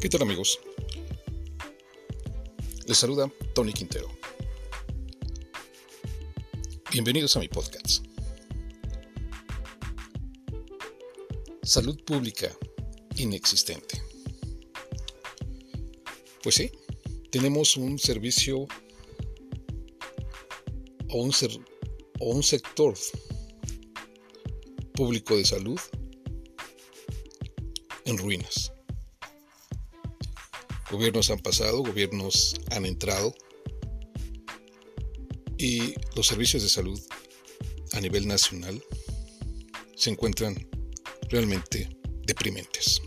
¿Qué tal amigos? Les saluda Tony Quintero. Bienvenidos a mi podcast. Salud pública inexistente. Pues sí, tenemos un servicio o un, o un sector público de salud en ruinas. Gobiernos han pasado, gobiernos han entrado y los servicios de salud a nivel nacional se encuentran realmente deprimentes.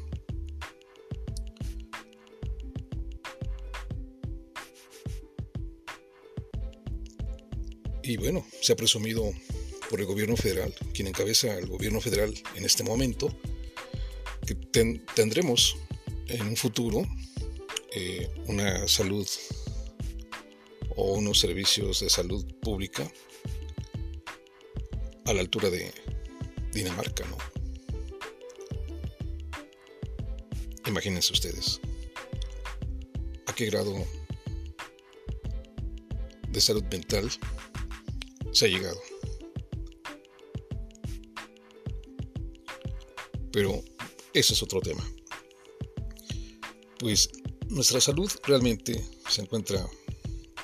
Y bueno, se ha presumido por el gobierno federal, quien encabeza el gobierno federal en este momento, que tendremos en un futuro eh, una salud o unos servicios de salud pública a la altura de Dinamarca, ¿no? Imagínense ustedes a qué grado de salud mental se ha llegado. Pero eso es otro tema. Pues nuestra salud realmente se encuentra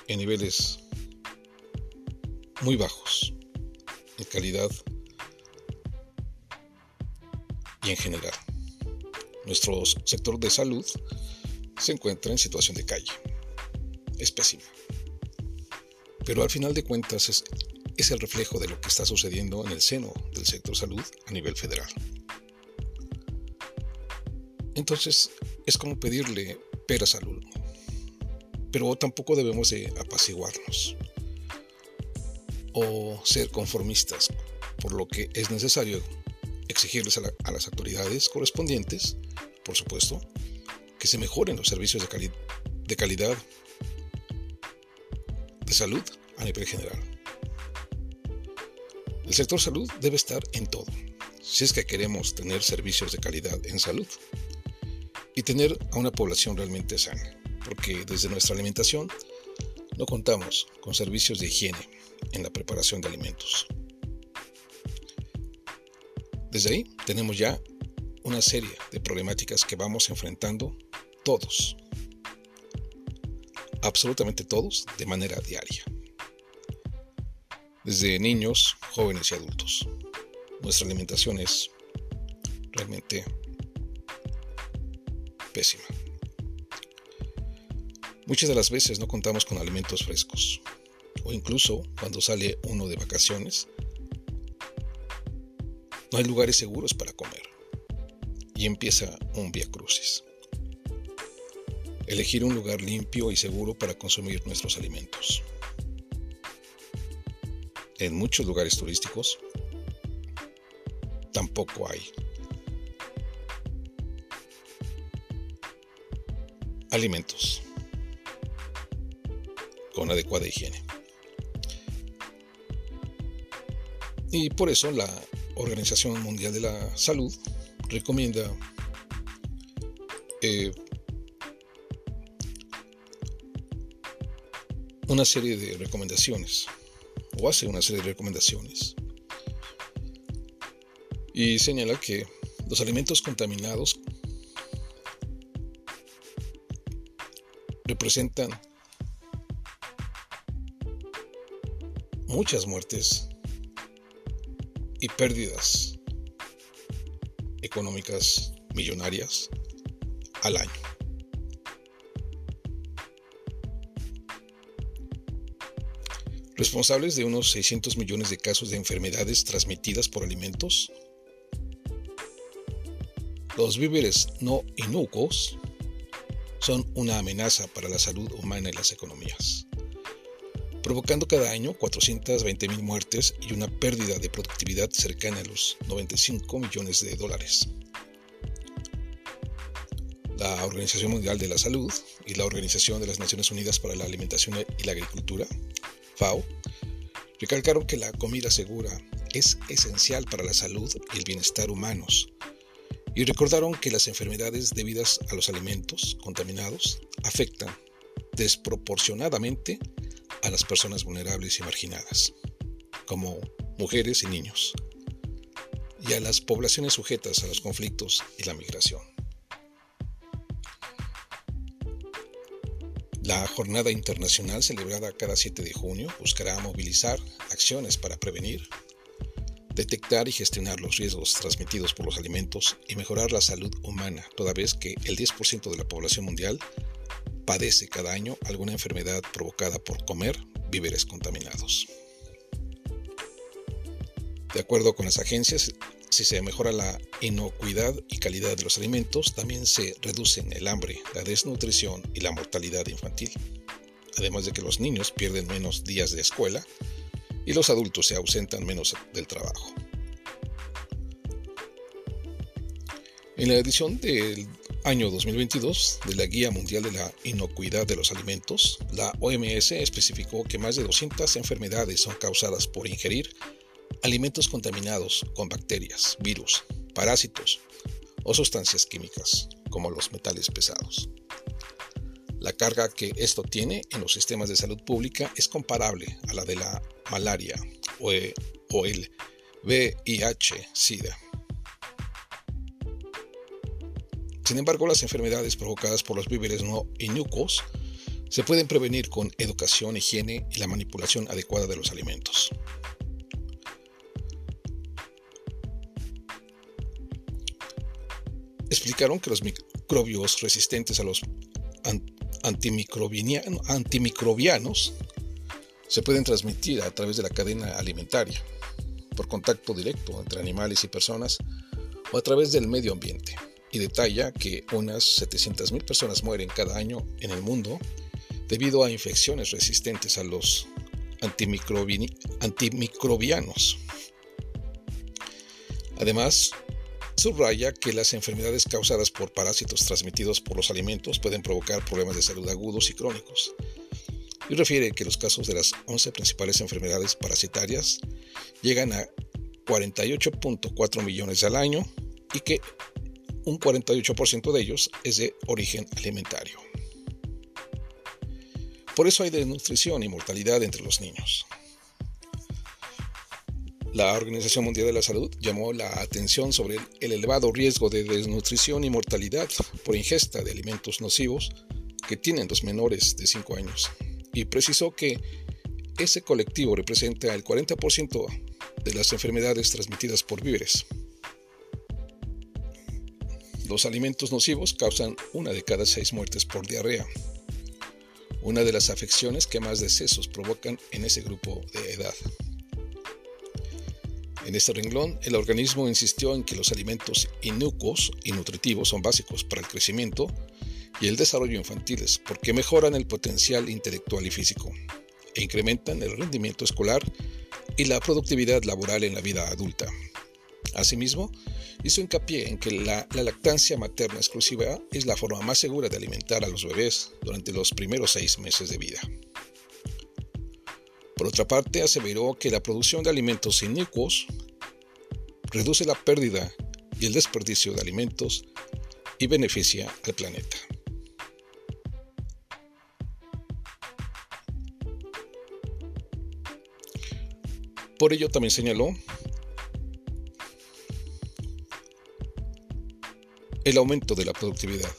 en niveles muy bajos en calidad y en general. Nuestro sector de salud se encuentra en situación de calle. Es pésima. Pero al final de cuentas es, es el reflejo de lo que está sucediendo en el seno del sector salud a nivel federal. Entonces es como pedirle Pero tampoco debemos de apaciguarnos o ser conformistas, por lo que es necesario exigirles a, las autoridades correspondientes, por supuesto, que se mejoren los servicios de calidad de salud a nivel general. El sector salud debe estar en todo, si es que queremos tener servicios de calidad en salud y tener a una población realmente sana, porque desde nuestra alimentación no contamos con servicios de higiene en la preparación de alimentos. Desde ahí tenemos ya una serie de problemáticas que vamos enfrentando todos, absolutamente todos, de manera diaria. Desde niños, jóvenes y adultos. Nuestra alimentación es realmente Muchas de las veces no contamos con alimentos frescos, o incluso cuando sale uno de vacaciones, no hay lugares seguros para comer, y empieza un via crucis. Elegir un lugar limpio y seguro para consumir nuestros alimentos. En muchos lugares turísticos tampoco hay alimentos con adecuada higiene. Y por eso la Organización Mundial de la Salud recomienda eh, una serie de recomendaciones, o hace una serie de recomendaciones, y señala que los alimentos contaminados representan muchas muertes y pérdidas económicas millonarias al año. Responsables de unos 600 millones de casos de enfermedades transmitidas por alimentos, los víveres no inocuos son una amenaza para la salud humana y las economías, provocando cada año 420 mil muertes y una pérdida de productividad cercana a los 95 millones de dólares. La Organización Mundial de la Salud y la Organización de las Naciones Unidas para la Alimentación y la Agricultura, FAO, recalcaron que la comida segura es esencial para la salud y el bienestar humanos y recordaron que las enfermedades debidas a los alimentos contaminados afectan desproporcionadamente a las personas vulnerables y marginadas, como mujeres y niños, y a las poblaciones sujetas a los conflictos y la migración. La jornada internacional celebrada cada 7 de junio buscará movilizar acciones para prevenir, detectar y gestionar los riesgos transmitidos por los alimentos y mejorar la salud humana, toda vez que el 10% de la población mundial padece cada año alguna enfermedad provocada por comer víveres contaminados. De acuerdo con las agencias, si se mejora la inocuidad y calidad de los alimentos, también se reducen el hambre, la desnutrición y la mortalidad infantil. Además de que los niños pierden menos días de escuela y los adultos se ausentan menos del trabajo. En la edición del año 2022 de la Guía Mundial de la Inocuidad de los Alimentos, la OMS especificó que más de 200 enfermedades son causadas por ingerir alimentos contaminados con bacterias, virus, parásitos o sustancias químicas, como los metales pesados. La carga que esto tiene en los sistemas de salud pública es comparable a la de la malaria o e, el VIH-Sida. Sin embargo, las enfermedades provocadas por los víveres no inocuos se pueden prevenir con educación, higiene y la manipulación adecuada de los alimentos. explicaron que los microbios resistentes a los antimicrobianos se pueden transmitir a través de la cadena alimentaria, por contacto directo entre animales y personas o a través del medio ambiente, y detalla que unas 700.000 personas mueren cada año en el mundo debido a infecciones resistentes a los antimicrobianos. Además, Subraya que las enfermedades causadas por parásitos transmitidos por los alimentos pueden provocar problemas de salud agudos y crónicos. Y refiere que los casos de las 11 principales enfermedades parasitarias llegan a 48.4 millones al año y que un 48% de ellos es de origen alimentario. Por eso hay desnutrición y mortalidad entre los niños. La Organización Mundial de la Salud llamó la atención sobre el elevado riesgo de desnutrición y mortalidad por ingesta de alimentos nocivos que tienen los menores de 5 años y precisó que ese colectivo representa el 40% de las enfermedades transmitidas por víveres. Los alimentos nocivos causan una de cada seis muertes por diarrea, una de las afecciones que más decesos provocan en ese grupo de edad. En este renglón, el organismo insistió en que los alimentos inocuos y nutritivos son básicos para el crecimiento y el desarrollo infantiles porque mejoran el potencial intelectual y físico e incrementan el rendimiento escolar y la productividad laboral en la vida adulta. Asimismo, hizo hincapié en que la, la, lactancia materna exclusiva es la forma más segura de alimentar a los bebés durante los primeros seis meses de vida. Por otra parte, aseveró que la producción de alimentos inicuos reduce la pérdida y el desperdicio de alimentos y beneficia al planeta. Por ello también señaló el aumento de la productividad.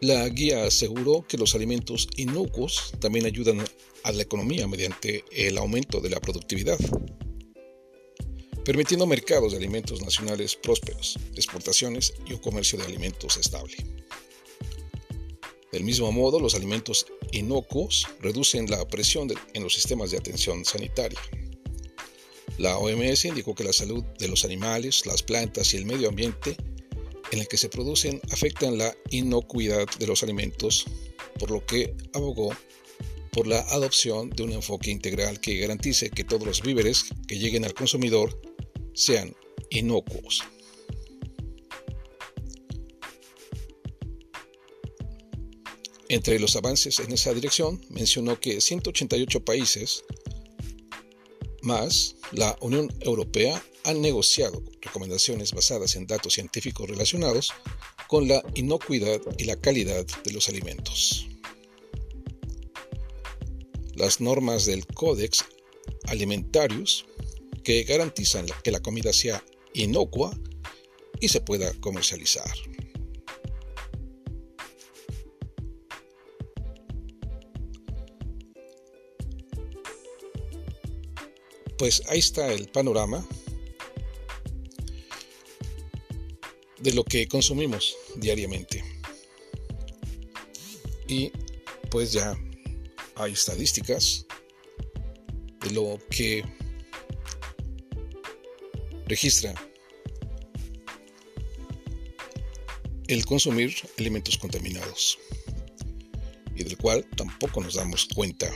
La guía aseguró que los alimentos inocuos también ayudan a la economía mediante el aumento de la productividad, permitiendo mercados de alimentos nacionales prósperos, exportaciones y un comercio de alimentos estable. Del mismo modo, los alimentos inocuos reducen la presión en los sistemas de atención sanitaria. La OMS indicó que la salud de los animales, las plantas y el medio ambiente en el que se producen afectan la inocuidad de los alimentos, por lo que abogó por la adopción de un enfoque integral que garantice que todos los víveres que lleguen al consumidor sean inocuos. Entre los avances en esa dirección, mencionó que 188 países Más, la Unión Europea ha negociado recomendaciones basadas en datos científicos relacionados con la inocuidad y la calidad de los alimentos. Las normas del Codex Alimentarius que garantizan que la comida sea inocua y se pueda comercializar. Pues ahí está el panorama de lo que consumimos diariamente. Y pues ya hay estadísticas de lo que registra el consumir alimentos contaminados y del cual tampoco nos damos cuenta,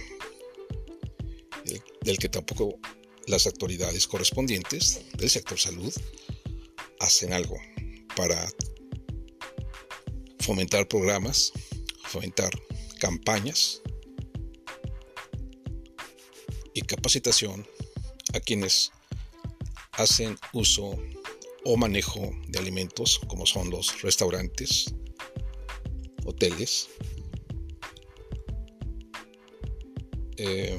del que tampoco las autoridades correspondientes del sector salud hacen algo para fomentar programas, fomentar campañas y capacitación a quienes hacen uso o manejo de alimentos como son los restaurantes, hoteles, eh,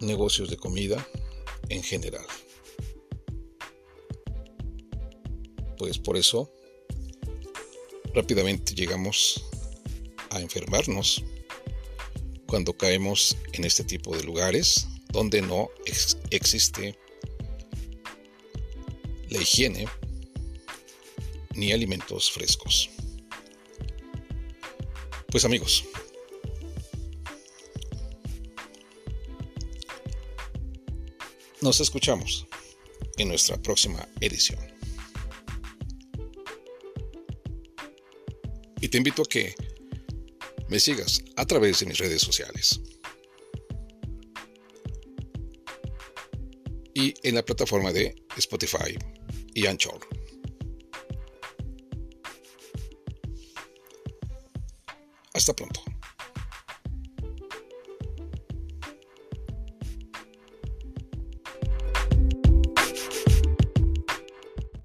negocios de comida en general. Pues por eso rápidamente llegamos a enfermarnos cuando caemos en este tipo de lugares donde no existe la higiene ni alimentos frescos. Pues amigos, nos escuchamos en nuestra próxima edición. Y te invito a que me sigas a través de mis redes sociales. Y en la plataforma de Spotify y Anchor. Hasta pronto.